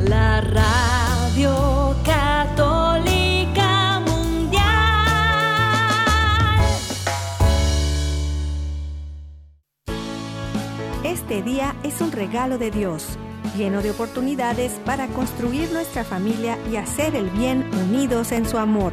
la radio católica mundial. Este día es un regalo de Dios, lleno de oportunidades para construir nuestra familia y hacer el bien unidos en su amor.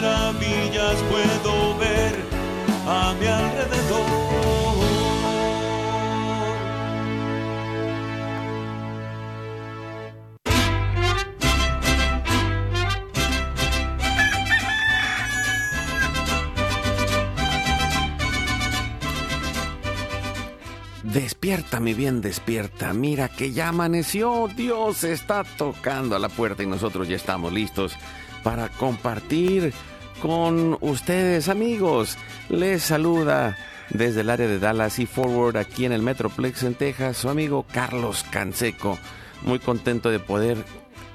puedo ver a mi alrededor. Despierta, mi bien, despierta. Mira que ya amaneció. Dios está tocando a la puerta y nosotros ya estamos listos para compartir con ustedes, amigos. Les saluda desde el área de Dallas y Forward aquí en el Metroplex en Texas su amigo Carlos Canseco. Muy contento de poder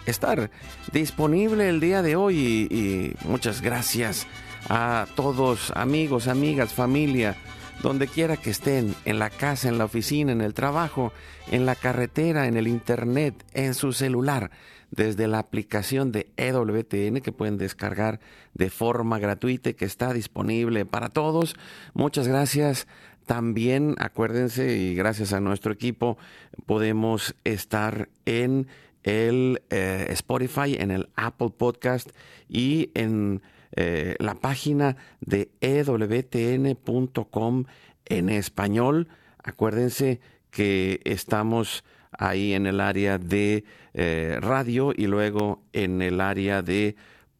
estar disponible el día de hoy y, muchas gracias a todos, amigos, amigas, familia donde quiera que estén, en la casa, en la oficina, en el trabajo, en la carretera, en el internet, en su celular, desde la aplicación de EWTN que pueden descargar de forma gratuita y que está disponible para todos. Muchas gracias. También acuérdense y gracias a nuestro equipo podemos estar en el eh, Spotify, en el Apple Podcast y en eh, la página de ewtn.com en español. Acuérdense que estamos ahí en el área de eh, radio y luego en el área de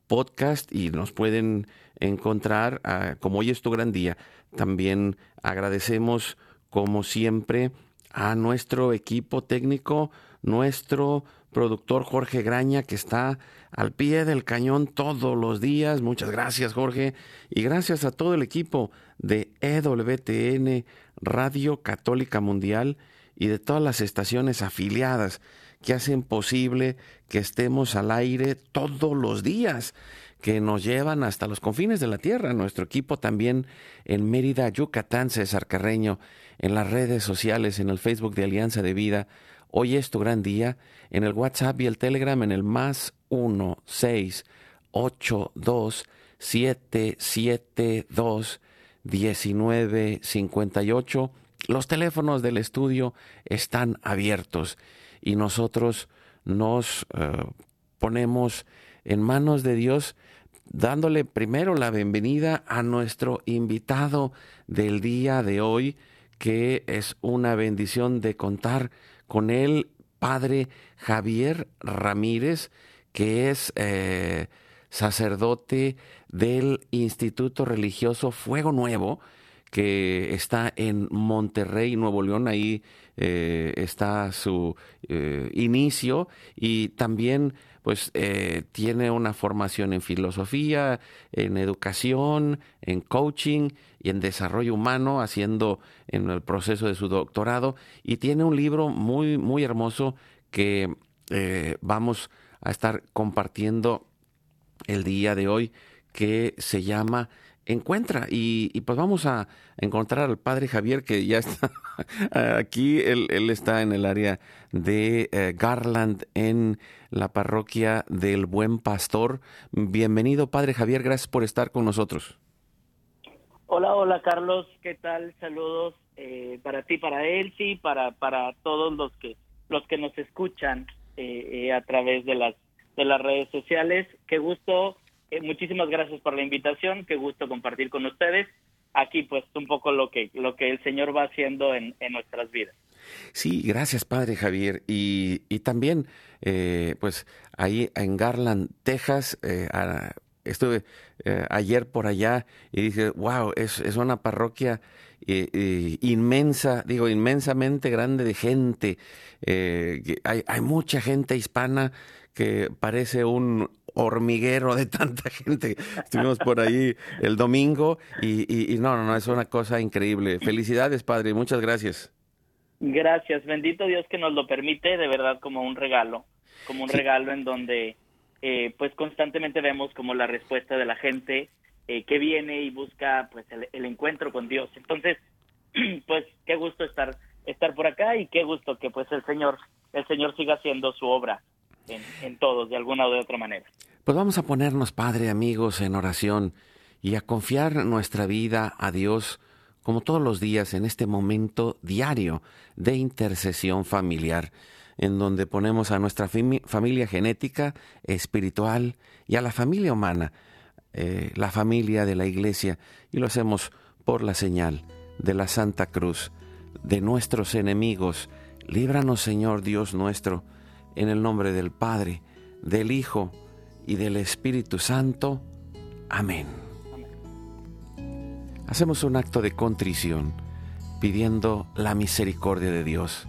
podcast y nos pueden encontrar ah, como hoy es tu gran día. También agradecemos como siempre a nuestro equipo técnico, nuestro productor Jorge Graña, que está al pie del cañón todos los días. Muchas gracias, Jorge. Y gracias a todo el equipo de EWTN, Radio Católica Mundial, y de todas las estaciones afiliadas que hacen posible que estemos al aire todos los días, que nos llevan hasta los confines de la tierra. Nuestro equipo también en Mérida, Yucatán, César Carreño, en las redes sociales, en el Facebook de Alianza de Vida Hoy es tu gran día. En el WhatsApp y el Telegram en el más 1 6 8 2 7 7 2 19 58. Los teléfonos del estudio están abiertos y nosotros nos eh, ponemos en manos de Dios dándole primero la bienvenida a nuestro invitado del día de hoy, que es una bendición de contar con el padre Javier Ramírez, que es eh, sacerdote del Instituto Religioso Fuego Nuevo, que está en Monterrey, Nuevo León, ahí eh, está su eh, inicio. Y también pues tiene una formación en filosofía, en educación, en coaching y en desarrollo humano, haciendo en el proceso de su doctorado, y tiene un libro muy, muy hermoso que eh, vamos a estar compartiendo el día de hoy, que se llama Encuentra. Y, pues vamos a encontrar al padre Javier, que ya está aquí, él, está en el área de eh, Garland, en la parroquia del Buen Pastor. Bienvenido, padre Javier, gracias por estar con nosotros. Hola, hola Carlos, ¿qué tal? Saludos eh, para ti, para Elsie, para para todos los que los que nos escuchan eh, eh, a través de las de las redes sociales. Qué gusto, muchísimas gracias por la invitación, qué gusto compartir con ustedes aquí pues un poco lo que lo que el Señor va haciendo en, en nuestras vidas. Sí, gracias Padre Javier y, y también pues ahí en Garland, Texas, estuve eh, ayer por allá y dije, wow, es, es una parroquia eh, eh, inmensa, digo, inmensamente grande de gente. Hay, hay mucha gente hispana que parece un hormiguero de tanta gente. Estuvimos por ahí el domingo y, y- y no, no, no, es una cosa increíble. Felicidades, padre, muchas gracias. Gracias, bendito Dios que nos lo permite, de verdad como un regalo, como un Sí. regalo en donde eh, pues constantemente vemos como la respuesta de la gente eh, que viene y busca pues el, encuentro con Dios. Entonces, pues qué gusto estar estar por acá y qué gusto que pues el Señor el Señor siga haciendo su obra en, en todos de alguna o de otra manera. Pues vamos a ponernos, Padre, amigos, en oración y a confiar nuestra vida a Dios como todos los días en este momento diario de intercesión familiar, en donde ponemos a nuestra fami- familia genética, espiritual y a la familia humana, eh, la familia de la iglesia, y lo hacemos por la señal de la Santa Cruz, de nuestros enemigos. Líbranos, Señor Dios nuestro, en el nombre del Padre, del Hijo y del Espíritu Santo. Amén. Hacemos un acto de contrición pidiendo la misericordia de Dios.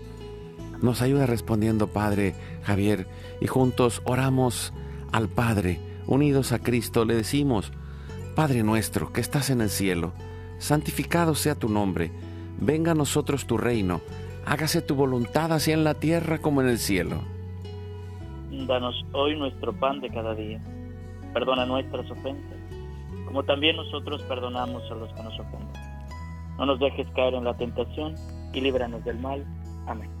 Nos ayuda respondiendo Padre Javier y juntos oramos al Padre, unidos a Cristo, le decimos, Padre nuestro que estás en el cielo, santificado sea tu nombre, venga a nosotros tu reino, hágase tu voluntad así en la tierra como en el cielo. Danos hoy nuestro pan de cada día. Perdona nuestras ofensas, como también nosotros perdonamos a los que nos ofenden. No nos dejes caer en la tentación y líbranos del mal. Amén.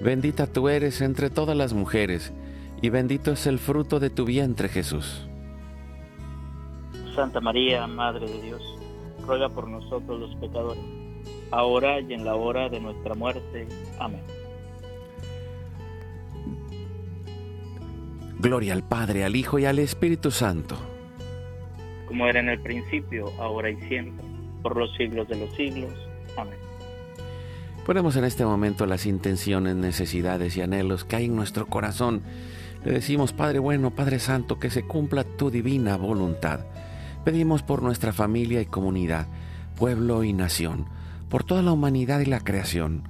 Bendita tú eres entre todas las mujeres, y bendito es el fruto de tu vientre Jesús. Santa María, Madre de Dios, ruega por nosotros los pecadores, ahora y en la hora de nuestra muerte. Amén. Gloria al Padre, al Hijo y al Espíritu Santo. Como era en el principio, ahora y siempre, por los siglos de los siglos. Amén. Ponemos en este momento las intenciones, necesidades y anhelos que hay en nuestro corazón. Le decimos, Padre bueno, Padre Santo, que se cumpla tu divina voluntad. Pedimos por nuestra familia y comunidad, pueblo y nación, por toda la humanidad y la creación.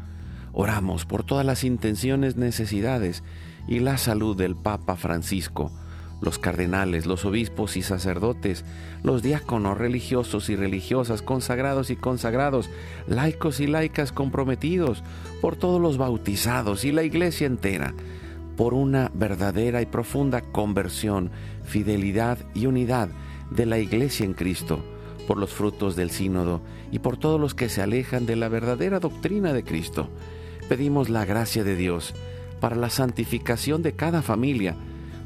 Oramos por todas las intenciones, necesidades y la salud del Papa Francisco, los cardenales, los obispos y sacerdotes, los diáconos religiosos y religiosas, consagrados y consagrados, laicos y laicas comprometidos, por todos los bautizados y la iglesia entera, por una verdadera y profunda conversión, fidelidad y unidad de la iglesia en Cristo, por los frutos del sínodo y por todos los que se alejan de la verdadera doctrina de Cristo. Pedimos la gracia de Dios para la santificación de cada familia,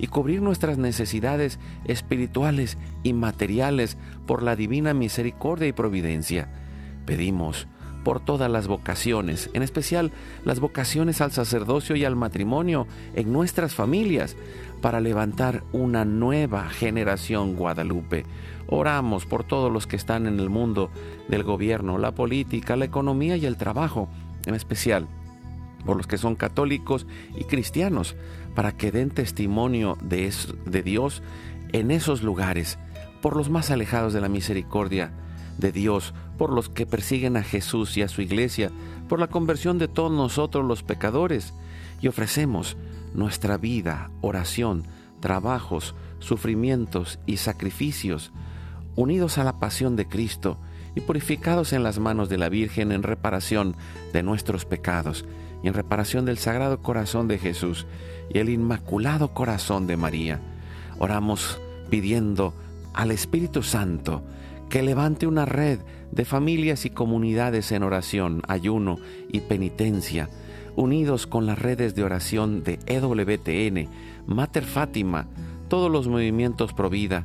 y cubrir nuestras necesidades espirituales y materiales por la divina misericordia y providencia. Pedimos por todas las vocaciones, en especial las vocaciones al sacerdocio y al matrimonio en nuestras familias, para levantar una nueva generación guadalupe. Oramos por todos los que están en el mundo del gobierno, la política, la economía y el trabajo, en especial por los que son católicos y cristianos, para que den testimonio de, de Dios en esos lugares, por los más alejados de la misericordia de Dios, por los que persiguen a Jesús y a su iglesia, por la conversión de todos nosotros los pecadores, y ofrecemos nuestra vida, oración, trabajos, sufrimientos y sacrificios, unidos a la pasión de Cristo y purificados en las manos de la Virgen en reparación de nuestros pecados y en reparación del Sagrado Corazón de Jesús y el Inmaculado Corazón de María. Oramos pidiendo al Espíritu Santo que levante una red de familias y comunidades en oración, ayuno y penitencia, unidos con las redes de oración de EWTN, Mater Fátima, todos los movimientos Provida,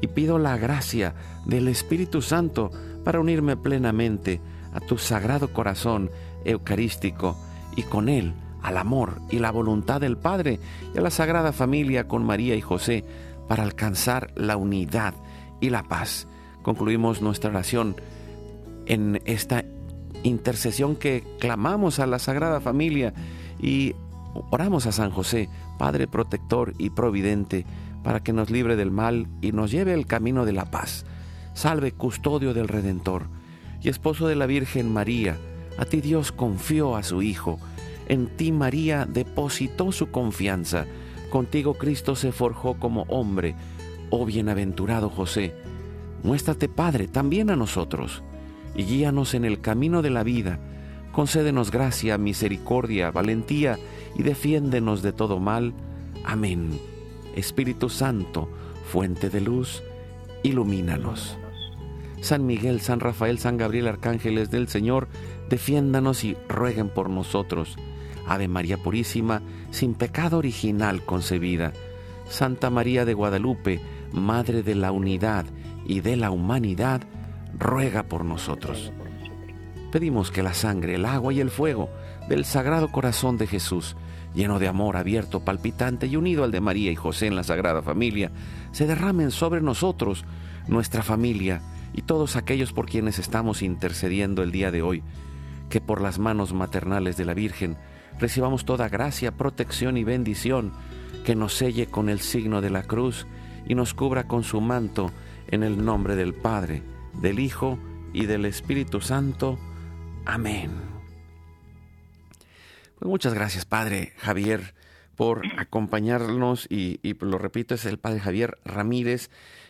y pido la gracia del Espíritu Santo para unirme plenamente a tu sagrado corazón eucarístico y con él al amor y la voluntad del Padre y a la Sagrada Familia con María y José para alcanzar la unidad y la paz. Concluimos nuestra oración en esta intercesión que clamamos a la Sagrada Familia y oramos a San José, Padre protector y providente, para que nos libre del mal y nos lleve al camino de la paz. Salve, custodio del Redentor y esposo de la Virgen María. A ti Dios confió a su Hijo. En ti María depositó su confianza. Contigo Cristo se forjó como hombre. Oh bienaventurado José, muéstrate Padre también a nosotros y guíanos en el camino de la vida. Concédenos gracia, misericordia, valentía y defiéndenos de todo mal. Amén. Espíritu Santo, fuente de luz, ilumínanos. San Miguel, San Rafael, San Gabriel, arcángeles del Señor, defiéndanos y rueguen por nosotros. Ave María Purísima, sin pecado original concebida. Santa María de Guadalupe, Madre de la Unidad y de la Humanidad, ruega por nosotros. Pedimos que la sangre, el agua y el fuego del Sagrado Corazón de Jesús lleno de amor abierto, palpitante y unido al de María y José en la Sagrada Familia, se derramen sobre nosotros, nuestra familia y todos aquellos por quienes estamos intercediendo el día de hoy, que por las manos maternales de la Virgen recibamos toda gracia, protección y bendición, que nos selle con el signo de la cruz y nos cubra con su manto en el nombre del Padre, del Hijo y del Espíritu Santo. Amén. Pues muchas gracias, Padre Javier, por acompañarnos y, lo repito, es el Padre Javier Ramírez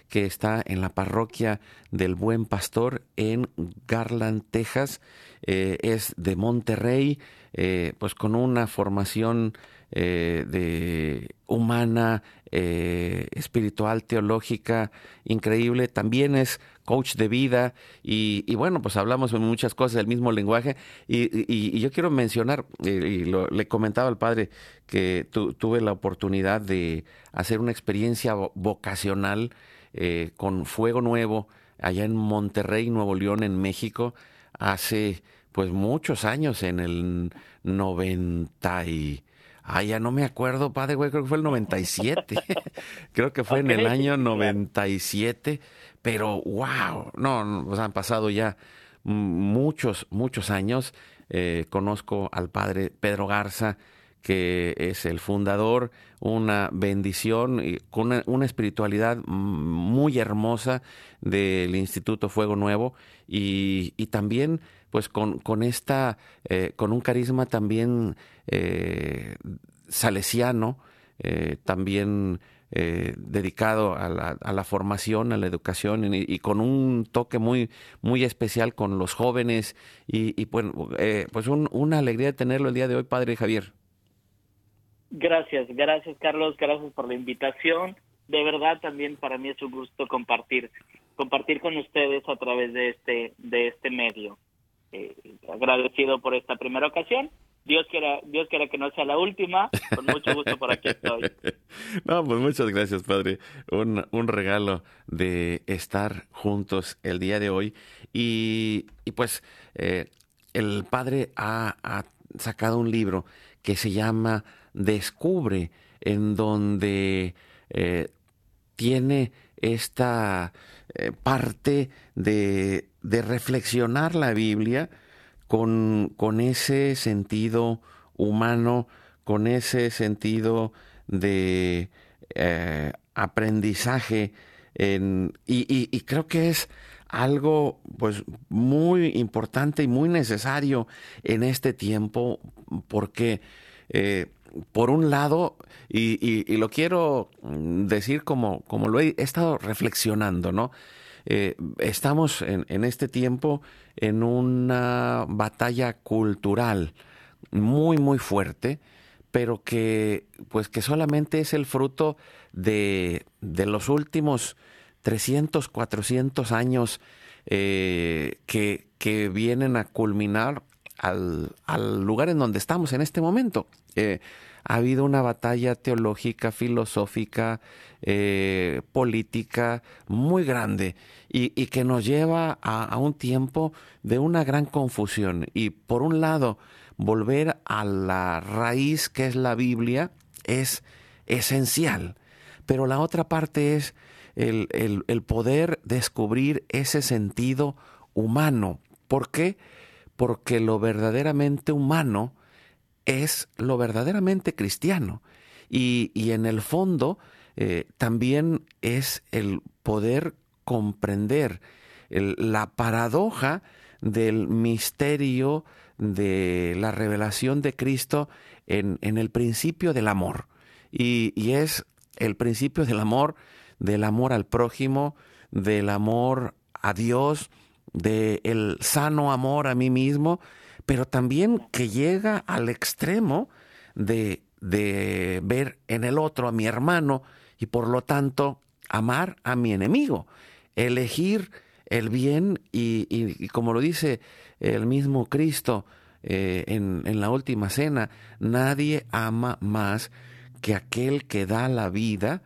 que está en la parroquia del Buen Pastor en Garland, Texas. Eh, es de Monterrey, eh, pues con una formación eh, de humana, espiritual, teológica, increíble. También es coach de vida y, bueno, pues hablamos muchas cosas del mismo lenguaje y, yo quiero mencionar, y le comentaba al padre que tuve la oportunidad de hacer una experiencia vocacional eh, con Fuego Nuevo allá en Monterrey, Nuevo León, en México, hace pues muchos años, en el 90 y... Ah, ya no me acuerdo, padre, güey, creo que fue el 97. creo que fue en el año 97. Pero, wow, no, han pasado ya muchos, muchos años. Eh, conozco al padre Pedro Garza, que es el fundador, una bendición, y con una, espiritualidad muy hermosa del Instituto Fuego Nuevo y, también pues con, con esta, eh, con un carisma también eh, salesiano, también dedicado a la, a la, formación, a la educación y, con un toque muy, muy especial con los jóvenes y, y pues, pues una alegría tenerlo el día de hoy, Padre Javier. Gracias, gracias Carlos, gracias por la invitación. De verdad también para mí es un gusto compartir compartir con ustedes a través de este de este medio. Eh, agradecido por esta primera ocasión. Dios quiera, Dios quiera que no sea la última. Con mucho gusto por aquí estoy. No, pues muchas gracias, Padre. Un, regalo de estar juntos el día de hoy. Y, y pues eh, el Padre ha, sacado un libro que se llama descubre, en donde eh, tiene esta parte de, de, reflexionar la Biblia con, con, ese sentido humano, con ese sentido de eh, aprendizaje. En, y, creo que es algo pues muy importante y muy necesario en este tiempo porque por un lado, y, lo quiero decir como, como lo he, estado reflexionando, ¿no? Eh, estamos en, este tiempo en una batalla cultural muy, muy fuerte, pero que, pues, que solamente es el fruto de, de los últimos 300, 400 años eh, que, que vienen a culminar al, al, lugar en donde estamos en este momento. Eh, ha habido una batalla teológica, filosófica, eh, política muy grande y, que nos lleva a, un tiempo de una gran confusión. Y por un lado, volver a la raíz que es la Biblia es esencial, pero la otra parte es el, el poder descubrir ese sentido humano. ¿Por qué? Porque lo verdaderamente humano, es lo verdaderamente cristiano. Y, en el fondo eh, también es el poder comprender la paradoja del misterio de la revelación de Cristo en, el principio del amor. Y, es el principio del amor, del amor al prójimo, del amor a Dios, del sano amor a mí mismo, pero también que llega al extremo de, de ver en el otro a mi hermano y por lo tanto amar a mi enemigo, elegir el bien y, como lo dice el mismo Cristo eh, en, en la última cena, nadie ama más que aquel que da la vida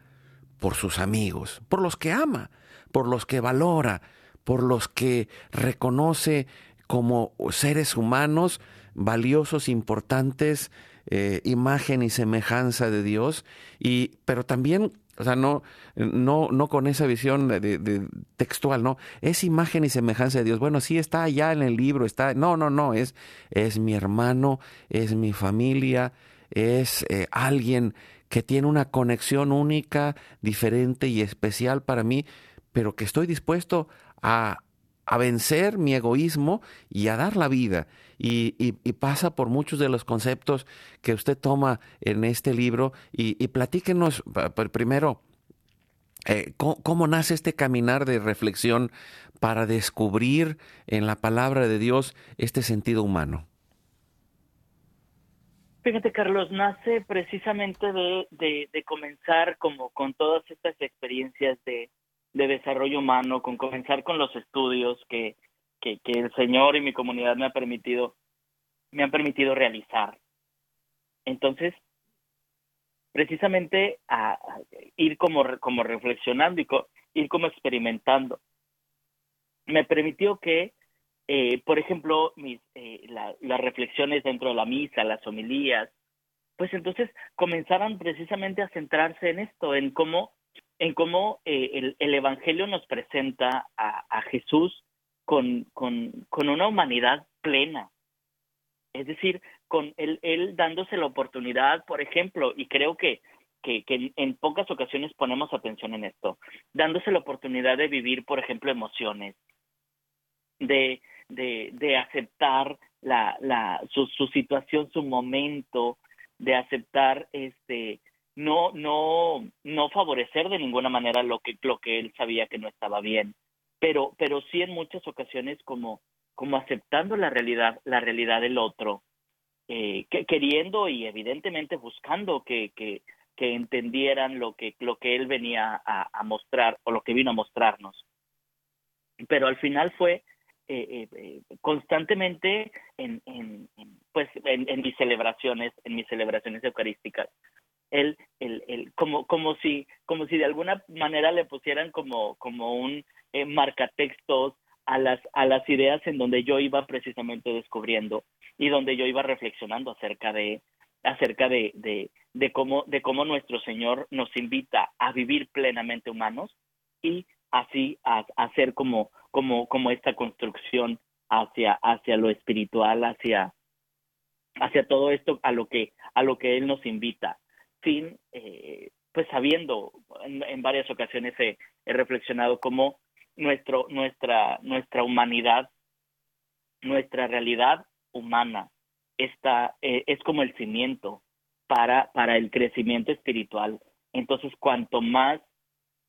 por sus amigos, por los que ama, por los que valora, por los que reconoce como seres humanos valiosos, importantes, eh, imagen y semejanza de Dios, y, pero también o sea, no, no, no con esa visión de, textual, no. Es imagen y semejanza de Dios. Bueno, sí está allá en el libro, está. No, no, no. Es, es mi hermano, es mi familia, es eh, alguien que tiene una conexión única, diferente y especial para mí, pero que estoy dispuesto a, a vencer mi egoísmo y a dar la vida. Y, y, pasa por muchos de los conceptos que usted toma en este libro. Y, y platíquenos primero, eh, ¿cómo, nace este caminar de reflexión para descubrir en la palabra de Dios este sentido humano? Fíjate, Carlos, nace precisamente de, de comenzar como con todas estas experiencias de, de desarrollo humano, con comenzar con los estudios que, que, el Señor y mi comunidad me ha permitido, me han permitido realizar. Entonces, precisamente a, ir como, como reflexionando y ir como experimentando. Me permitió que, eh, por ejemplo, mis, eh, las reflexiones dentro de la misa, las homilías, pues entonces comenzaran precisamente a centrarse en esto, en cómo en cómo eh, el, Evangelio nos presenta a, Jesús con, una humanidad plena. Es decir, con él, dándose la oportunidad, por ejemplo, y creo que, en, pocas ocasiones ponemos atención en esto, dándose la oportunidad de vivir, por ejemplo, emociones, de, aceptar la, su, su situación, su momento, de aceptar este no, no, no favorecer de ninguna manera lo que, lo que él sabía que no estaba bien, pero, pero sí en muchas ocasiones como, como aceptando la realidad, la realidad del otro, eh, que, queriendo y evidentemente buscando que, que, que, entendieran lo que, lo que él venía a, a, mostrar o lo que vino a mostrarnos. Pero al final fue eh, eh, constantemente en, en, pues en, en, mis celebraciones, en mis celebraciones eucarísticas, el, el, el, como, como si, como si de alguna manera le pusieran como, como un eh, marcatextos a las, a las ideas en donde yo iba precisamente descubriendo y donde yo iba reflexionando acerca de, acerca de, de, de cómo, de cómo nuestro Señor nos invita a vivir plenamente humanos y así a, hacer como, como, como esta construcción hacia, hacia lo espiritual, hacia, hacia todo esto a lo que, a lo que Él nos invita sin, eh, pues sabiendo, en, varias ocasiones he, reflexionado cómo nuestro, nuestra, nuestra humanidad, nuestra realidad humana está, eh, es como el cimiento para, para el crecimiento espiritual. Entonces, cuanto más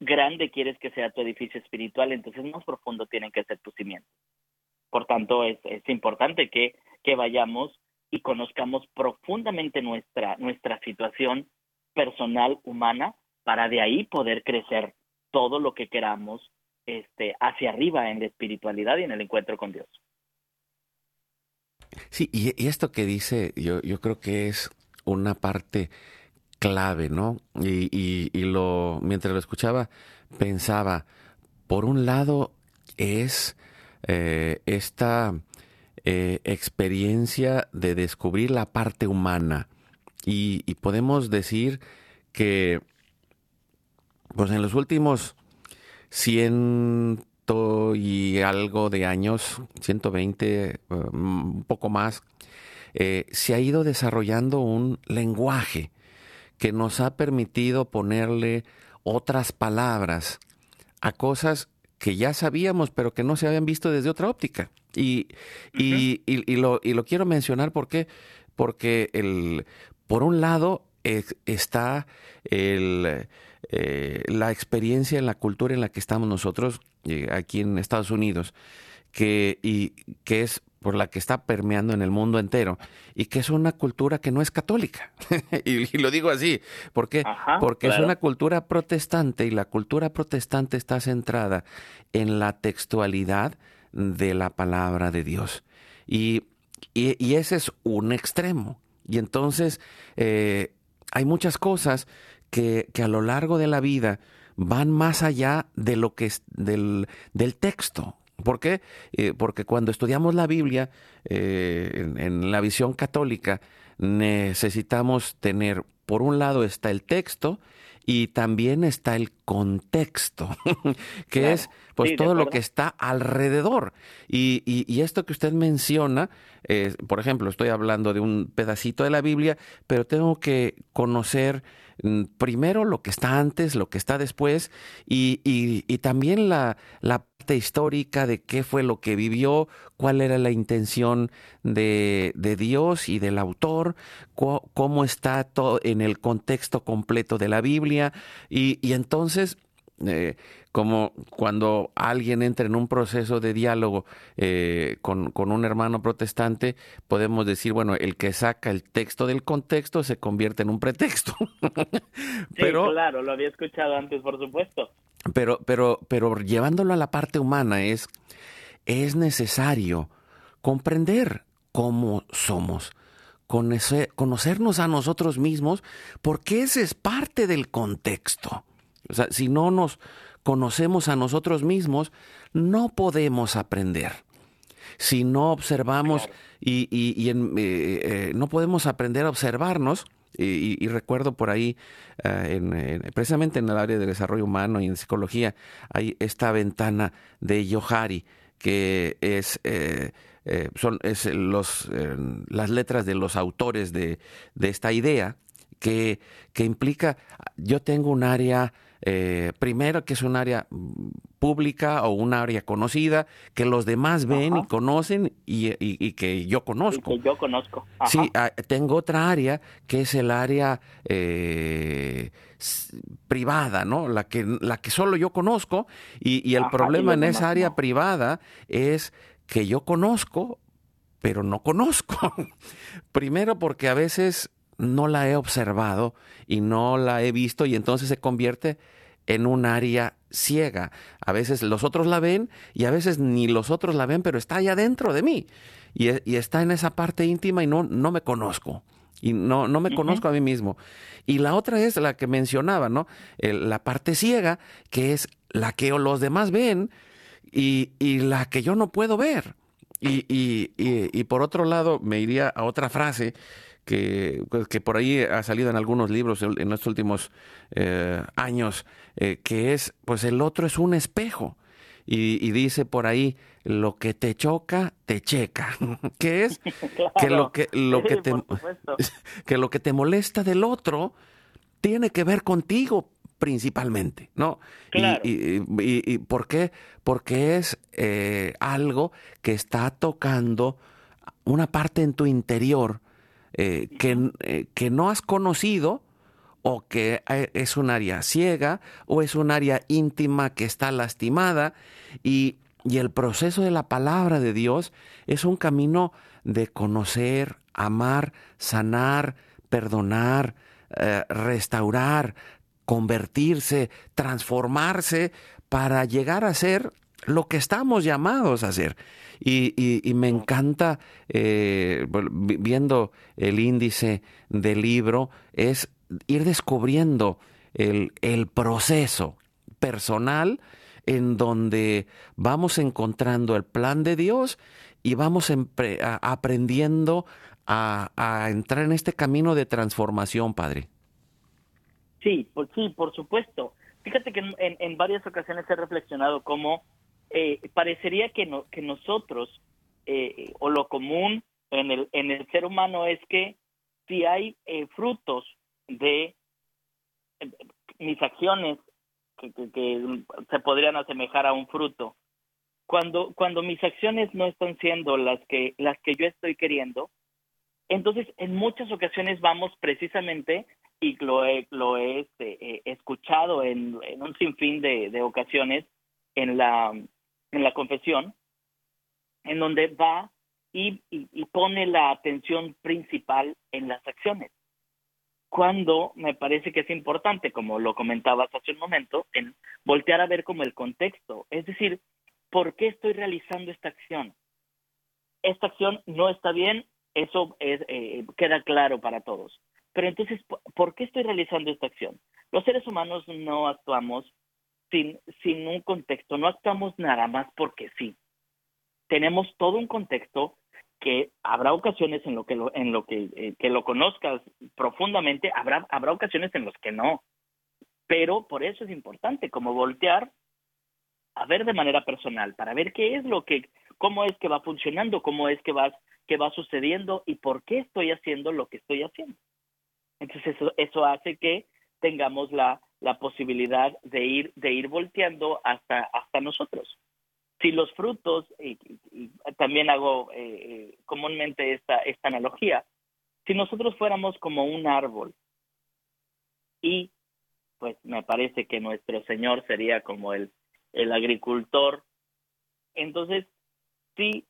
grande quieres que sea tu edificio espiritual, entonces más profundo tienen que ser tus cimientos. Por tanto, es, es importante que, que vayamos y conozcamos profundamente nuestra, nuestra situación personal humana para de ahí poder crecer todo lo que queramos este, hacia arriba en la espiritualidad y en el encuentro con Dios. Sí, y, esto que dice, yo, yo creo que es una parte clave, ¿no? Y, y, lo, mientras lo escuchaba, pensaba, por un lado es eh, esta eh, experiencia de descubrir la parte humana, y, podemos decir que pues en los últimos ciento y algo de años, 120, um, un poco más, eh, se ha ido desarrollando un lenguaje que nos ha permitido ponerle otras palabras a cosas que ya sabíamos, pero que no se habían visto desde otra óptica. Y, y, y, lo, y lo quiero mencionar porque, porque el, por un lado está eh, la experiencia en la cultura en la que estamos nosotros eh, aquí en Estados Unidos, que, y, que es por la que está permeando en el mundo entero y que es una cultura que no es católica. y, lo digo así, ¿por qué? Porque es una cultura protestante y la cultura protestante está centrada en la textualidad de la palabra de Dios. y, y ese es un extremo. Y entonces eh, hay muchas cosas que, a lo largo de la vida van más allá de lo que es del, del texto. ¿Por qué? Eh, porque cuando estudiamos la Biblia, eh, en, la visión católica, necesitamos tener, por un lado está el texto y también está el contexto, que es pues todo lo que está alrededor. Y, y, esto que usted menciona, eh, por ejemplo, estoy hablando de un pedacito de la Biblia, pero tengo que conocer mm, primero lo que está antes, lo que está después, y, y también la, la histórica de qué fue lo que vivió, cuál era la intención de, de Dios y del autor, cómo está todo en el contexto completo de la Biblia. Y, y entonces eh, como cuando alguien entra en un proceso de diálogo eh, con, con, un hermano protestante, podemos decir, bueno, el que saca el texto del contexto se convierte en un pretexto. pero, claro, lo había escuchado antes, por supuesto. Pero, pero, pero llevándolo a la parte humana es, es necesario comprender cómo somos, conocernos a nosotros mismos, porque ese es parte del contexto. O sea, si no nos conocemos a nosotros mismos, no podemos aprender. Si no observamos y, y, eh, eh, no podemos aprender a observarnos, y, recuerdo por ahí, eh, precisamente en el área de desarrollo humano y en psicología, hay esta ventana de Yohari, que es, son es los, las letras de los autores de, de esta idea, que, que implica, yo tengo un área eh, primero que es un área pública o un área conocida que los demás ven y conocen y, que yo conozco. que yo conozco. Sí, ah, tengo otra área que es el área eh, privada, ¿no? La que, la que solo yo conozco y, el problema en esa área privada es que yo conozco, pero no conozco. Primero porque a veces no la he observado y no la he visto y entonces se convierte en un área ciega. A veces los otros la ven y a veces ni los otros la ven, pero está allá dentro de mí y, está en esa parte íntima y no, no me conozco. Y no, no me conozco a mí mismo. Y la otra es la que mencionaba, ¿no? la parte ciega, que es la que los demás ven y, y la que yo no puedo ver. Y, y, y, por otro lado, me iría a otra frase que, pues, que por ahí ha salido en algunos libros en estos últimos eh, años, eh, que es, pues el otro es un espejo. Y, dice por ahí, lo que te choca, te checa. que es que lo que, lo que, te, que lo que te molesta del otro tiene que ver contigo principalmente, ¿no? Y, y, ¿por qué? Porque es eh, algo que está tocando una parte en tu interior eh, que, eh, que no has conocido o que eh, es un área ciega o es un área íntima que está lastimada y, el proceso de la palabra de Dios es un camino de conocer, amar, sanar, perdonar, restaurar, convertirse, transformarse para llegar a ser lo que estamos llamados a hacer. Y, me encanta, eh, viendo el índice del libro, es ir descubriendo el, proceso personal en donde vamos encontrando el plan de Dios y vamos aprendiendo a, entrar en este camino de transformación, Padre. Sí, por, sí, por supuesto. Fíjate que en, en varias ocasiones he reflexionado cómo eh, parecería que, no, que nosotros, eh, o lo común en el, en el ser humano es que si hay eh, frutos de mis acciones que, que, se podrían asemejar a un fruto, cuando, cuando mis acciones no están siendo las que, las que yo estoy queriendo, entonces en muchas ocasiones vamos precisamente, y lo he, lo he este, escuchado en, en un sinfín de, de ocasiones, en la en la confesión, en donde va y, pone la atención principal en las acciones. Cuando me parece que es importante, como lo comentabas hace un momento, en voltear a ver como el contexto, es decir, ¿por qué estoy realizando esta acción? Esta acción no está bien, eso eh, queda claro para todos. Pero entonces, ¿por qué estoy realizando esta acción? Los seres humanos no actuamos sin, sin un contexto, no actuamos nada más porque sí. Tenemos todo un contexto que habrá ocasiones en lo que lo, en lo que, eh, que lo conozcas profundamente, habrá, habrá ocasiones en las que no. Pero por eso es importante como voltear a ver de manera personal, para ver qué es lo que, cómo es que va funcionando, cómo es que va, que va sucediendo y por qué estoy haciendo lo que estoy haciendo. Entonces eso, eso hace que tengamos la, la posibilidad de ir, de ir volteando hasta, hasta nosotros. Si los frutos, y, también hago eh, eh, comúnmente esta, esta analogía, si nosotros fuéramos como un árbol y pues me parece que nuestro Señor sería como el, el agricultor, entonces si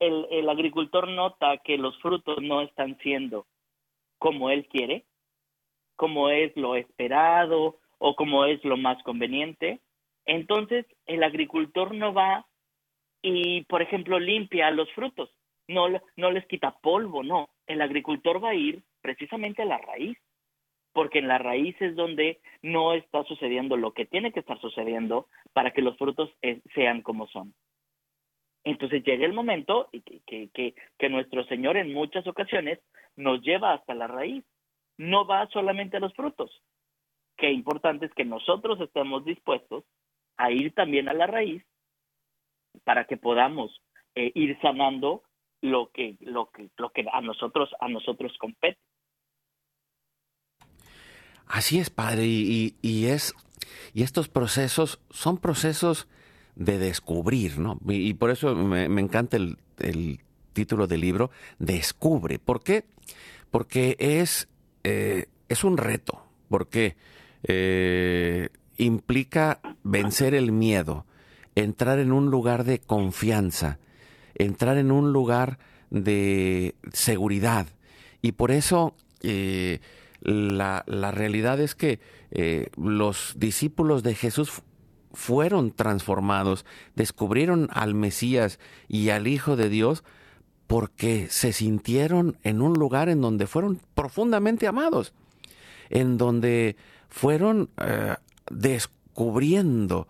el, el agricultor nota que los frutos no están siendo como él quiere, como es lo esperado o como es lo más conveniente, entonces el agricultor no va y, por ejemplo, limpia los frutos, no, no les quita polvo, no, el agricultor va a ir precisamente a la raíz, porque en la raíz es donde no está sucediendo lo que tiene que estar sucediendo para que los frutos eh, sean como son. Entonces llega el momento que, que, que nuestro Señor en muchas ocasiones nos lleva hasta la raíz, no va solamente a los frutos. Qué importante es que nosotros estemos dispuestos a ir también a la raíz para que podamos eh, ir sanando lo que, lo que, lo que a nosotros, a nosotros compete. Así es, padre, y, y, es, y estos procesos son procesos de descubrir, ¿no? Y, por eso me, encanta el, el, título del libro, Descubre. ¿Por qué? Porque es, eh, es un reto, porque eh, implica vencer el miedo, entrar en un lugar de confianza, entrar en un lugar de seguridad. Y por eso eh, la, la, realidad es que los discípulos de Jesús fueron transformados, descubrieron al Mesías y al Hijo de Dios porque se sintieron en un lugar en donde fueron profundamente amados, en donde fueron eh, descubriendo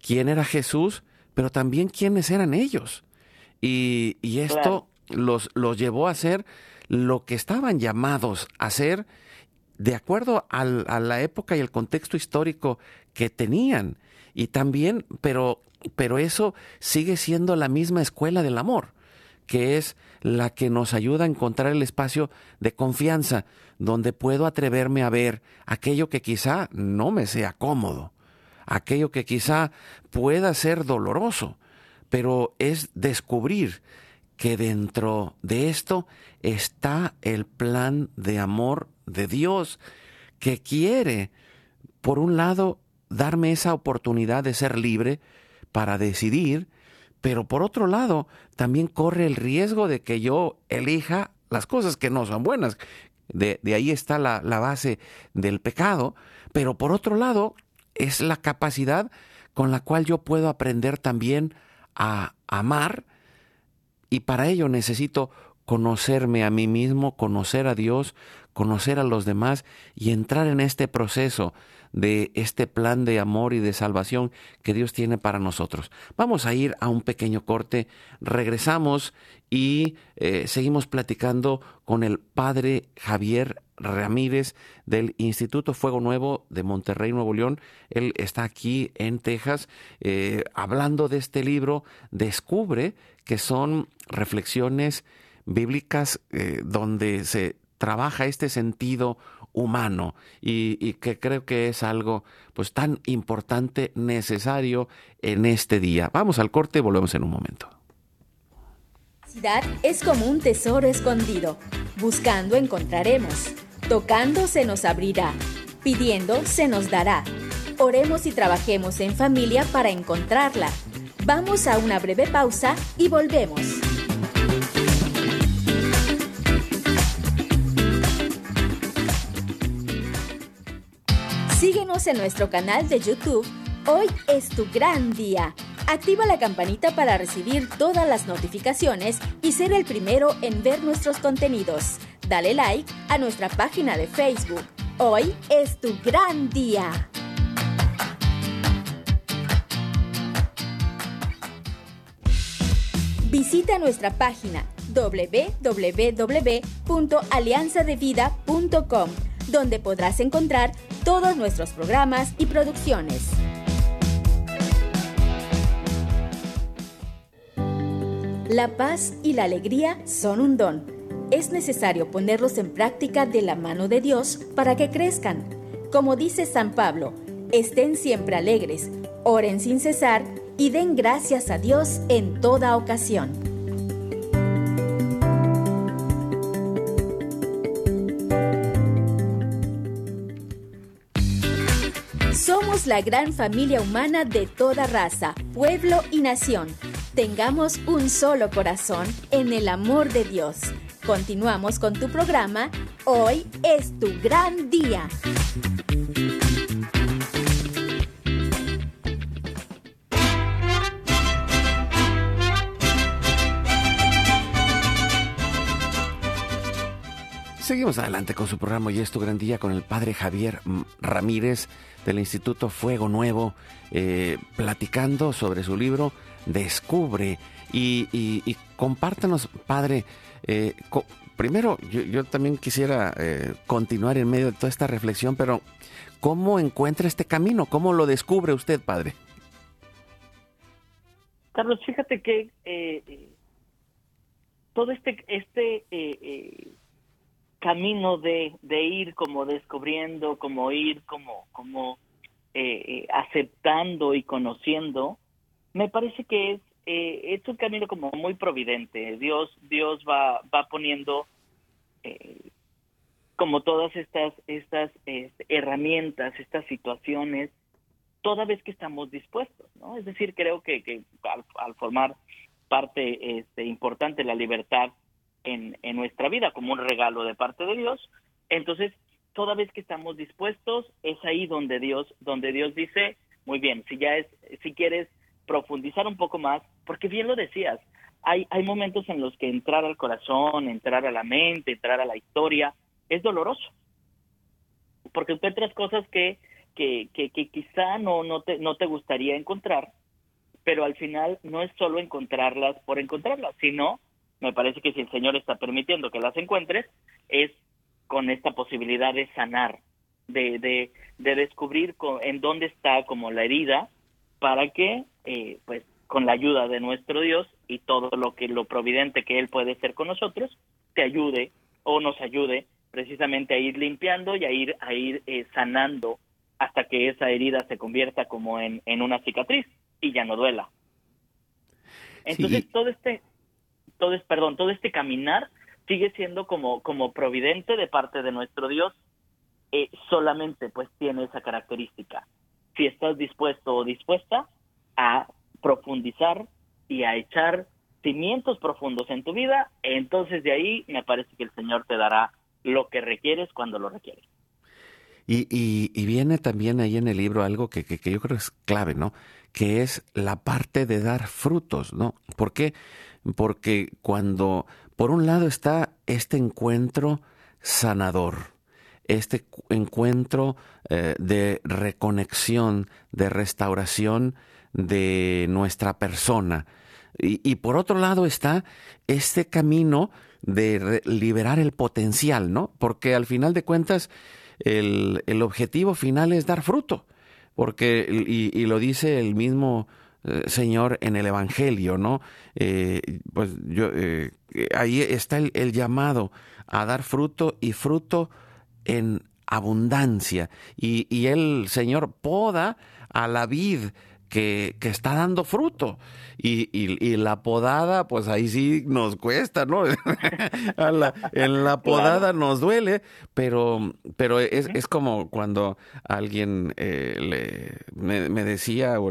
quién era Jesús, pero también quiénes eran ellos. Y, esto los, los llevó a hacer lo que estaban llamados a hacer de acuerdo a la época y el contexto histórico que tenían. Y también, pero, pero eso sigue siendo la misma escuela del amor, que es la que nos ayuda a encontrar el espacio de confianza, donde puedo atreverme a ver aquello que quizá no me sea cómodo, aquello que quizá pueda ser doloroso, pero es descubrir que dentro de esto está el plan de amor de Dios que quiere, por un lado, darme esa oportunidad de ser libre para decidir, pero por otro lado, también corre el riesgo de que yo elija las cosas que no son buenas, de, ahí está la, la base del pecado, pero por otro lado es la capacidad con la cual yo puedo aprender también a amar. Y para ello necesito conocerme a mí mismo, conocer a Dios, conocer a los demás y entrar en este proceso de este plan de amor y de salvación que Dios tiene para nosotros. Vamos a ir a un pequeño corte, regresamos y eh, seguimos platicando con el padre Javier Ramírez del Instituto Fuego Nuevo de Monterrey, Nuevo León. Él está aquí en Texas eh, hablando de este libro, Descubre, que son reflexiones bíblicas eh, donde se trabaja este sentido humano y, que creo que es algo pues tan importante, necesario en este día. Vamos al corte, volvemos en un momento. Es como un tesoro escondido. Buscando encontraremos. Tocando se nos abrirá. Pidiendo se nos dará. Oremos y trabajemos en familia para encontrarla. Vamos a una breve pausa y volvemos. En nuestro canal de YouTube. Hoy es tu gran día. Activa la campanita para recibir todas las notificaciones y ser el primero en ver nuestros contenidos. Dale like a nuestra página de Facebook. Hoy es tu gran día. Visita nuestra página www.alianzadevida.com, donde podrás encontrar todos nuestros programas y producciones. La paz y la alegría son un don. Es necesario ponerlos en práctica de la mano de Dios para que crezcan. Como dice San Pablo, estén siempre alegres, oren sin cesar y den gracias a Dios en toda ocasión. La gran familia humana de toda raza, pueblo y nación tengamos un solo corazón en el amor de Dios. Continuamos con tu programa. Hoy es tu gran día. Seguimos adelante con su programa y es tu gran día con el padre Javier Ramírez del Instituto Fuego Nuevo, eh, platicando sobre su libro descubre y, y, compártanos, Padre. Eh, primero, yo, también quisiera eh, continuar en medio de toda esta reflexión, pero ¿cómo encuentra este camino? ¿Cómo lo descubre usted, Padre? Carlos, fíjate que eh, todo este, este camino de, de, ir como descubriendo, como ir como, como aceptando y conociendo, me parece que es, eh, es un camino como muy providente. Dios, Dios va, va poniendo eh, como todas estas, estas este, herramientas, estas situaciones, toda vez que estamos dispuestos, ¿no? Es decir, creo que, que al, formar parte este, importante la libertad en, en nuestra vida como un regalo de parte de Dios, entonces toda vez que estamos dispuestos es ahí donde Dios donde Dios dice muy bien si ya es si quieres profundizar un poco más, porque bien lo decías, hay, hay momentos en los que entrar al corazón, entrar a la mente, entrar a la historia, es doloroso, porque encuentras cosas que, que, que, que quizá no, no, te, no te gustaría encontrar, pero al final no es solo encontrarlas por encontrarlas, sino, me parece que si el Señor está permitiendo que las encuentres, es con esta posibilidad de sanar, de, de, de descubrir en dónde está como la herida para que, eh, pues, con la ayuda de nuestro Dios y todo lo que lo providente que Él puede ser con nosotros, te ayude o nos ayude precisamente a ir limpiando y a ir a ir eh, sanando hasta que esa herida se convierta como en, en una cicatriz y ya no duela. Entonces todo este todo es perdón, todo este caminar sigue siendo como como providente de parte de nuestro Dios eh, solamente pues tiene esa característica si estás dispuesto o dispuesta a profundizar y a echar cimientos profundos en tu vida, entonces de ahí me parece que el Señor te dará lo que requieres cuando lo requieres. Y, y, viene también ahí en el libro algo que, que, yo creo es clave, ¿no? Que es la parte de dar frutos, ¿no? ¿Por qué? Porque cuando, por un lado está este encuentro sanador, este encuentro eh, de reconexión, de restauración de nuestra persona. Y, por otro lado está este camino de liberar el potencial, ¿no? Porque al final de cuentas el, objetivo final es dar fruto, porque, y, lo dice el mismo Señor en el Evangelio, ¿no? Eh, pues yo, ahí está el, el llamado a dar fruto y fruto en abundancia. Y, y el Señor poda a la vid que, que, está dando fruto. Y, y, la podada, pues ahí sí nos cuesta, ¿no? en la podada nos duele, pero, pero es, es como cuando alguien eh, le, me, decía, o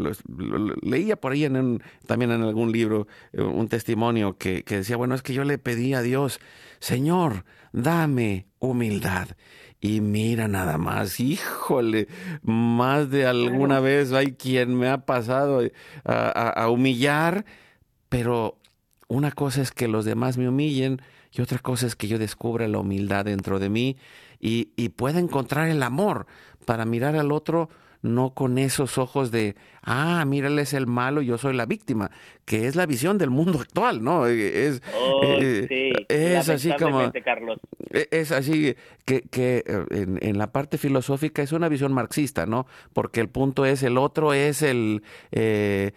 leía por ahí en también en algún libro, eh, un testimonio que, que decía, bueno, es que yo le pedí a Dios, Señor, dame humildad. Y mira nada más, híjole, más de alguna vez hay quien me ha pasado a, humillar, pero una cosa es que los demás me humillen y otra cosa es que yo descubra la humildad dentro de mí y, y pueda encontrar el amor, para mirar al otro no con esos ojos de, ah, mírale, es el malo y yo soy la víctima, que es la visión del mundo actual, ¿no? Eh, es, oh, sí, es así como... Carlos. E, es así que, que eh, en, en, la parte filosófica es una visión marxista, ¿no? Porque el punto es, el otro es el eh,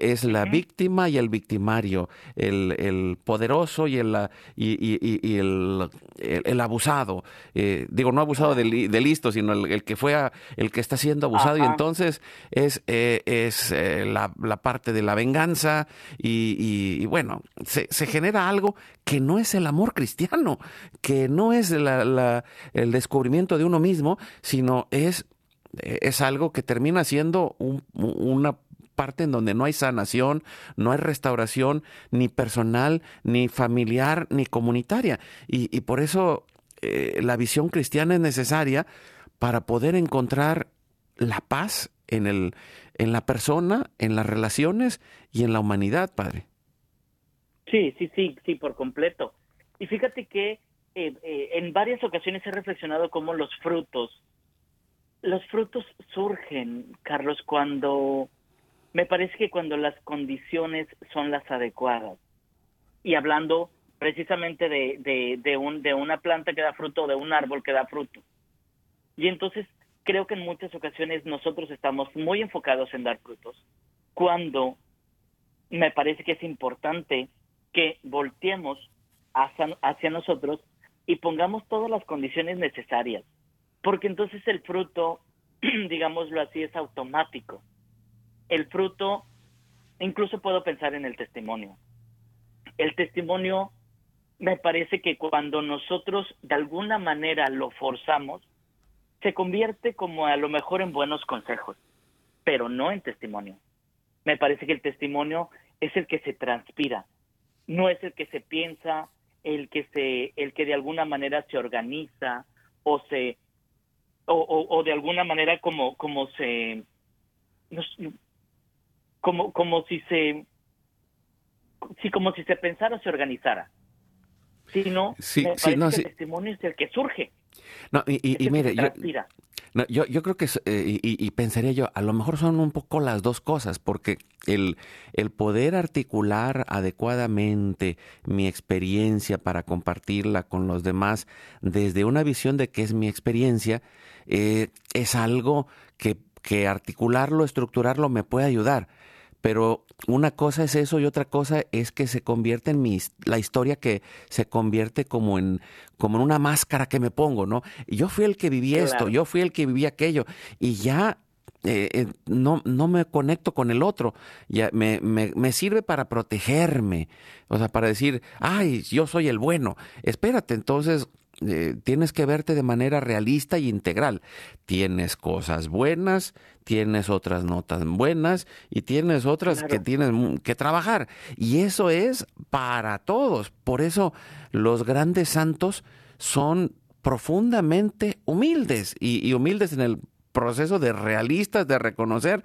es la víctima y el victimario, el, el poderoso y el, y, y, y el, el, abusado. digo, no abusado de, de listo, sino el, el que fue a, el que está siendo abusado y entonces es, eh, es eh, la, parte de la venganza y, bueno, se, genera algo que no es el amor cristiano, que no es el descubrimiento de uno mismo, sino es, es algo que termina siendo una parte en donde no hay sanación, no hay restauración, ni personal, ni familiar, ni comunitaria. Y, por eso eh, la visión cristiana es necesaria para poder encontrar la paz en, el, en la persona, en las relaciones y en la humanidad, Padre. Sí, sí, sí, sí, por completo. Y fíjate que eh, eh, en varias ocasiones he reflexionado cómo los frutos, los frutos surgen, Carlos, cuando, me parece que cuando las condiciones son las adecuadas. Y hablando precisamente de, de, de, un, de una planta que da fruto, de un árbol que da fruto. Y entonces creo que en muchas ocasiones nosotros estamos muy enfocados en dar frutos, cuando me parece que es importante que volteemos hacia, nosotros y pongamos todas las condiciones necesarias, porque entonces el fruto, digámoslo así, es automático. El fruto, incluso puedo pensar en el testimonio. El testimonio me parece que cuando nosotros de alguna manera lo forzamos, se convierte como a lo mejor en buenos consejos, pero no en testimonio. Me parece que el testimonio es el que se transpira, no es el que se piensa, el que se, el que de alguna manera se organiza o se, o, o, de alguna manera como, como se, como, como si se, sí, como si se pensara o se organizara. Sino, sí, me parece que el testimonio es el que surge. No, y, mire, yo, yo, creo que, eh, y, pensaría yo, a lo mejor son un poco las dos cosas, porque el, el poder articular adecuadamente mi experiencia para compartirla con los demás desde una visión de que es mi experiencia, eh, es algo que, que articularlo, estructurarlo me puede ayudar pero una cosa es eso y otra cosa es que se convierte en mi, la historia que se convierte como en, como en una máscara que me pongo, ¿no? Yo fui el que viví esto, yo fui el que viví aquello, y ya eh, eh, no, no me conecto con el otro, ya me, me, me, sirve para protegerme, o sea, para decir, ay, yo soy el bueno, espérate, entonces eh, tienes que verte de manera realista y integral. Tienes cosas buenas, tienes otras no tan buenas y tienes otras que tienes que trabajar. Y eso es para todos. Por eso los grandes santos son profundamente humildes y, humildes en el proceso de realistas, de reconocer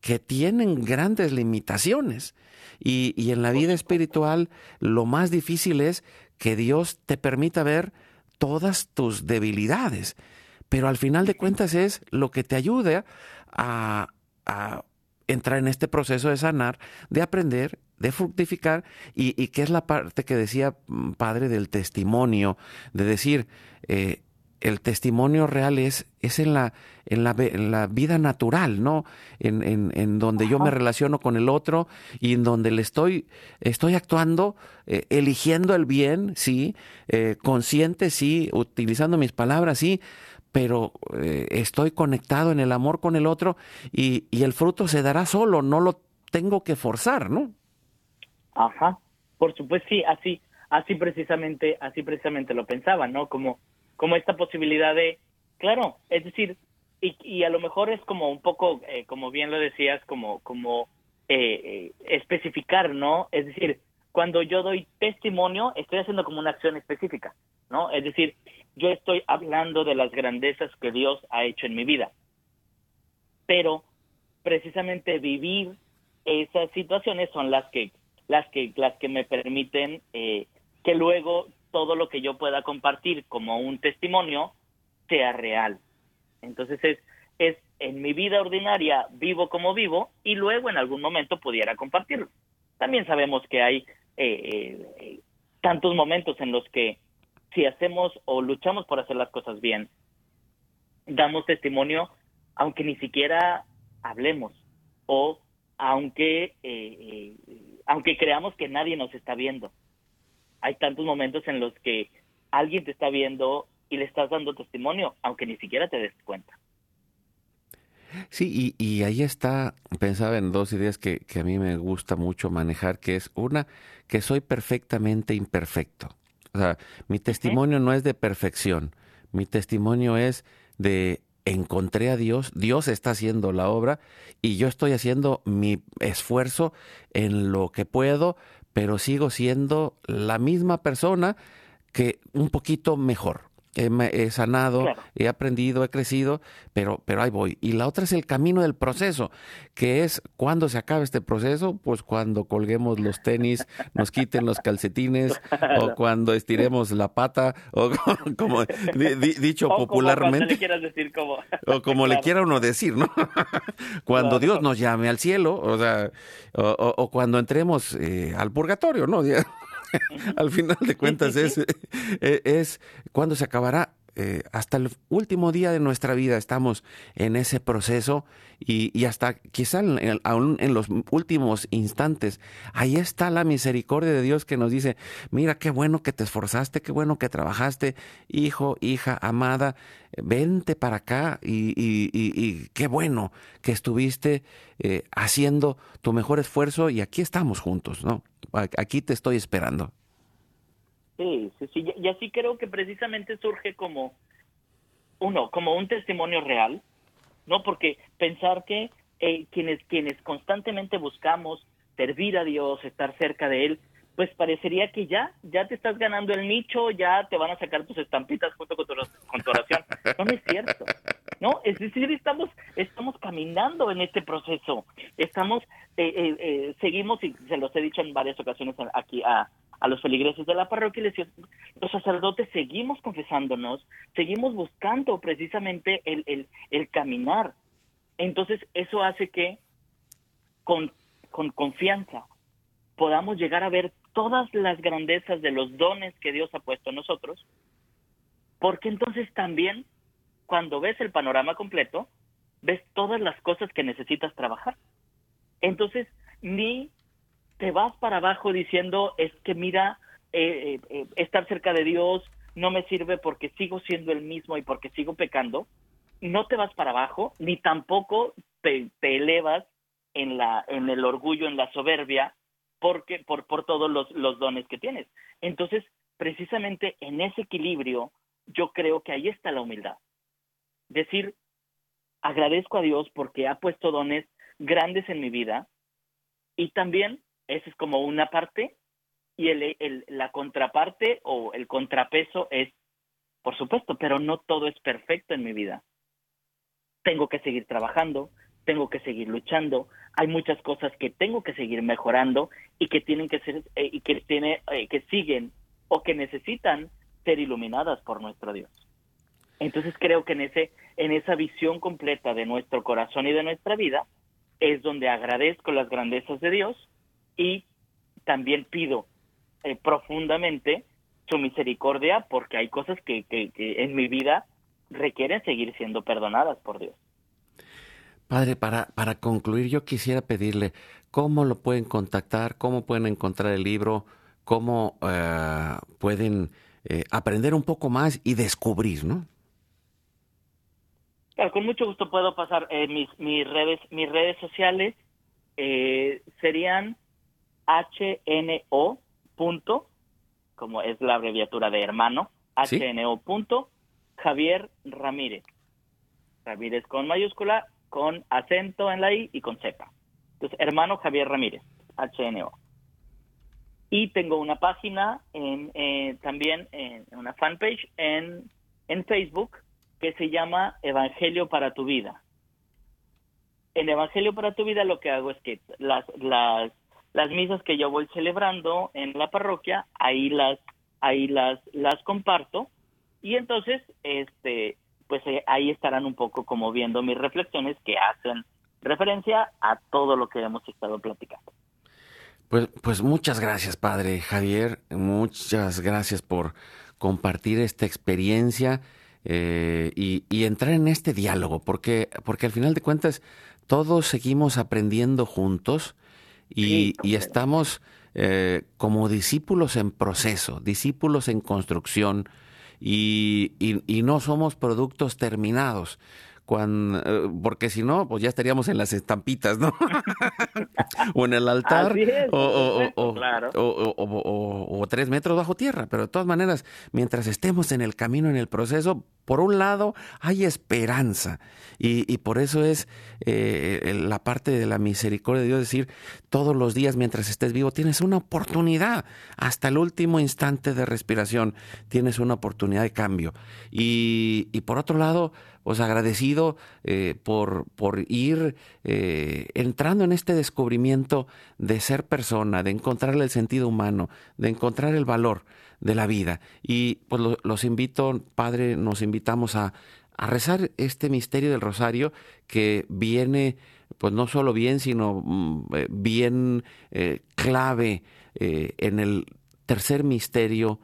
que tienen grandes limitaciones. Y, y, en la vida espiritual lo más difícil es que Dios te permita ver todas tus debilidades, pero al final de cuentas es lo que te ayuda a, entrar en este proceso de sanar, de aprender, de fructificar, y, y que es la parte que decía mm, padre del testimonio, de decir, eh, el testimonio real es, es en, la, en, la, en la vida natural, ¿no? En, en, en donde yo me relaciono con el otro y en donde le estoy, estoy actuando, eh, eligiendo el bien, sí, eh, consciente, sí, utilizando mis palabras, sí, pero eh, estoy conectado en el amor con el otro y, y el fruto se dará solo, no lo tengo que forzar, ¿no? Ajá, por supuesto, sí, así, así precisamente, así precisamente lo pensaba, ¿no? Como como esta posibilidad de, claro, es decir, y, y a lo mejor es como un poco, eh, como bien lo decías, como, como eh, eh, especificar, ¿no? Es decir, cuando yo doy testimonio, estoy haciendo como una acción específica, ¿no? Es decir, yo estoy hablando de las grandezas que Dios ha hecho en mi vida. Pero precisamente vivir esas situaciones son las que las que las que me permiten eh, que luego todo lo que yo pueda compartir como un testimonio sea real. Entonces es, es en mi vida ordinaria vivo como vivo y luego en algún momento pudiera compartirlo. También sabemos que hay eh, eh, tantos momentos en los que si hacemos o luchamos por hacer las cosas bien, damos testimonio aunque ni siquiera hablemos o aunque eh, aunque creamos que nadie nos está viendo. Hay tantos momentos en los que alguien te está viendo y le estás dando testimonio, aunque ni siquiera te des cuenta. Sí, y, ahí está, pensaba en dos ideas que, que, a mí me gusta mucho manejar, que es una, que soy perfectamente imperfecto. O sea, mi testimonio no es de perfección, mi testimonio es de encontré a Dios, Dios está haciendo la obra y yo estoy haciendo mi esfuerzo en lo que puedo, pero sigo siendo la misma persona que un poquito mejor he, sanado, he aprendido, he crecido, pero, pero ahí voy. Y la otra es el camino del proceso, que es cuando se acaba este proceso, pues cuando colguemos los tenis, nos quiten los calcetines, o cuando estiremos la pata, o como, dicho popularmente. o como le quiera uno decir, ¿no? cuando Dios nos llame al cielo, o sea, o, cuando entremos eh, al purgatorio, ¿no? al final de cuentas es, e, es, cuando se acabará. Eh, hasta el último día de nuestra vida estamos en ese proceso y, hasta quizá en, aún en los últimos instantes, ahí está la misericordia de Dios que nos dice, mira qué bueno que te esforzaste, qué bueno que trabajaste, hijo, hija, amada, vente para acá y, qué bueno que estuviste eh, haciendo tu mejor esfuerzo y aquí estamos juntos, ¿no? aquí te estoy esperando. Sí, sí, sí, y así creo que precisamente surge como uno, como un testimonio real, ¿no? Porque pensar que eh, quienes, quienes constantemente buscamos servir a Dios, estar cerca de Él, pues parecería que ya, ya te estás ganando el nicho, ya te van a sacar tus estampitas junto con tu, con tu oración. No, es cierto. No, es decir, estamos, estamos caminando en este proceso. Estamos, eh, eh, eh, seguimos, y se los he dicho en varias ocasiones aquí a, a los feligreses de la parroquia, les los sacerdotes seguimos confesándonos, seguimos buscando precisamente el, el, el caminar. Entonces, eso hace que con, con confianza podamos llegar a ver todas las grandezas de los dones que Dios ha puesto en nosotros, porque entonces también cuando ves el panorama completo, ves todas las cosas que necesitas trabajar. Entonces, ni te vas para abajo diciendo, es que mira, eh, eh, eh, estar cerca de Dios no me sirve porque sigo siendo el mismo y porque sigo pecando. No te vas para abajo, ni tampoco te, te elevas en, la, en el orgullo, en la soberbia, porque, por, por todos los, los dones que tienes. Entonces, precisamente en ese equilibrio, yo creo que ahí está la humildad. Decir, agradezco a Dios porque ha puesto dones grandes en mi vida y también, esa es como una parte, y el, la contraparte o el contrapeso es, por supuesto, pero no todo es perfecto en mi vida. Tengo que seguir trabajando, tengo que seguir luchando, hay muchas cosas que tengo que seguir mejorando y que tienen que ser eh, y que tiene eh, que siguen o que necesitan ser iluminadas por nuestro Dios. Entonces creo que en ese en esa visión completa de nuestro corazón y de nuestra vida es donde agradezco las grandezas de Dios y también pido eh, profundamente su misericordia porque hay cosas que, que en mi vida requieren seguir siendo perdonadas por Dios. Padre, para, para concluir, yo quisiera pedirle cómo lo pueden contactar, cómo pueden encontrar el libro, cómo eh, pueden eh, aprender un poco más y descubrir, ¿no? Claro, con mucho gusto puedo pasar eh, mis, mis redes mis redes sociales serían hno punto como es la abreviatura de hermano hno punto Javier Ramírez Ramírez con mayúscula con acento en la I y con Z. Entonces, hermano Javier Ramírez, HNO. Y tengo una página en, eh, también, en una fanpage en, en Facebook que se llama Evangelio para tu vida. En Evangelio para tu vida lo que hago es que las, las, las misas que yo voy celebrando en la parroquia, ahí las, ahí las, las comparto y entonces este pues eh, ahí estarán un poco como viendo mis reflexiones que hacen referencia a todo lo que hemos estado platicando. Pues, pues muchas gracias, padre Javier. Muchas gracias por compartir esta experiencia eh, y, entrar en este diálogo, porque, porque al final de cuentas todos seguimos aprendiendo juntos y, estamos eh, como discípulos en proceso, discípulos en construcción y, y no somos productos terminados. Cuando, eh, porque si no, pues ya estaríamos en las estampitas, ¿no? o en el altar, o, o, tres metros bajo tierra. Pero de todas maneras, mientras estemos en el camino, en el proceso, por un lado hay esperanza. Y, y por eso es eh, la parte de la misericordia de Dios decir, todos los días mientras estés vivo tienes una oportunidad. Hasta el último instante de respiración tienes una oportunidad de cambio. Y, y por otro lado, pues agradecido eh, por, por ir eh, entrando en este descubrimiento de ser persona, de encontrar el sentido humano, de encontrar el valor de la vida. Y pues los invito, Padre, nos invitamos a, a rezar este misterio del rosario que viene pues no solo bien, sino mm, eh, bien clave en el tercer misterio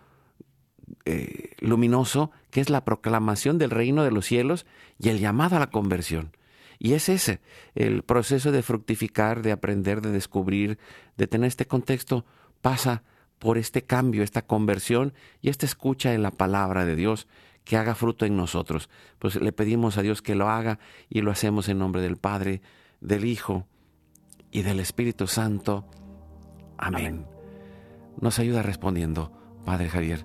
eh, luminoso que es la proclamación del reino de los cielos y el llamado a la conversión. Y es ese, el proceso de fructificar, de aprender, de descubrir, de tener este contexto, pasa por este cambio, esta conversión y esta escucha en la palabra de Dios que haga fruto en nosotros. Pues le pedimos a Dios que lo haga y lo hacemos en nombre del Padre, del Hijo y del Espíritu Santo. Amén. Nos ayuda respondiendo, Padre Javier.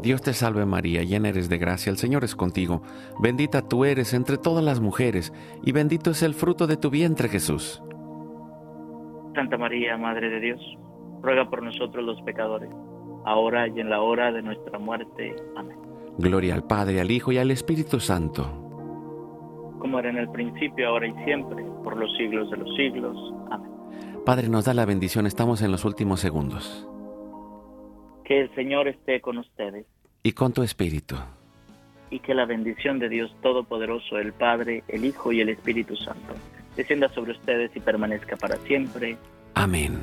Dios te salve María, llena eres de gracia, el Señor es contigo, bendita tú eres entre todas las mujeres, y bendito es el fruto de tu vientre Jesús. Santa María, Madre de Dios, ruega por nosotros los pecadores, ahora y en la hora de nuestra muerte. Amén. Gloria al Padre, al Hijo y al Espíritu Santo. Como era en el principio, ahora y siempre, por los siglos de los siglos. Amén. Padre, nos da la bendición, estamos en los últimos segundos. Que el Señor esté con ustedes. Y con tu Espíritu. Y que la bendición de Dios Todopoderoso, el Padre, el Hijo y el Espíritu Santo, descienda sobre ustedes y permanezca para siempre. Amén.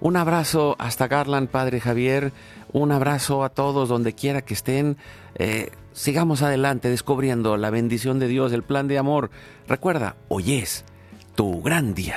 Un abrazo hasta Garland, Padre Javier. Un abrazo a todos donde quiera que estén. Eh, sigamos adelante descubriendo la bendición de Dios, el plan de amor. Recuerda, hoy es tu gran día.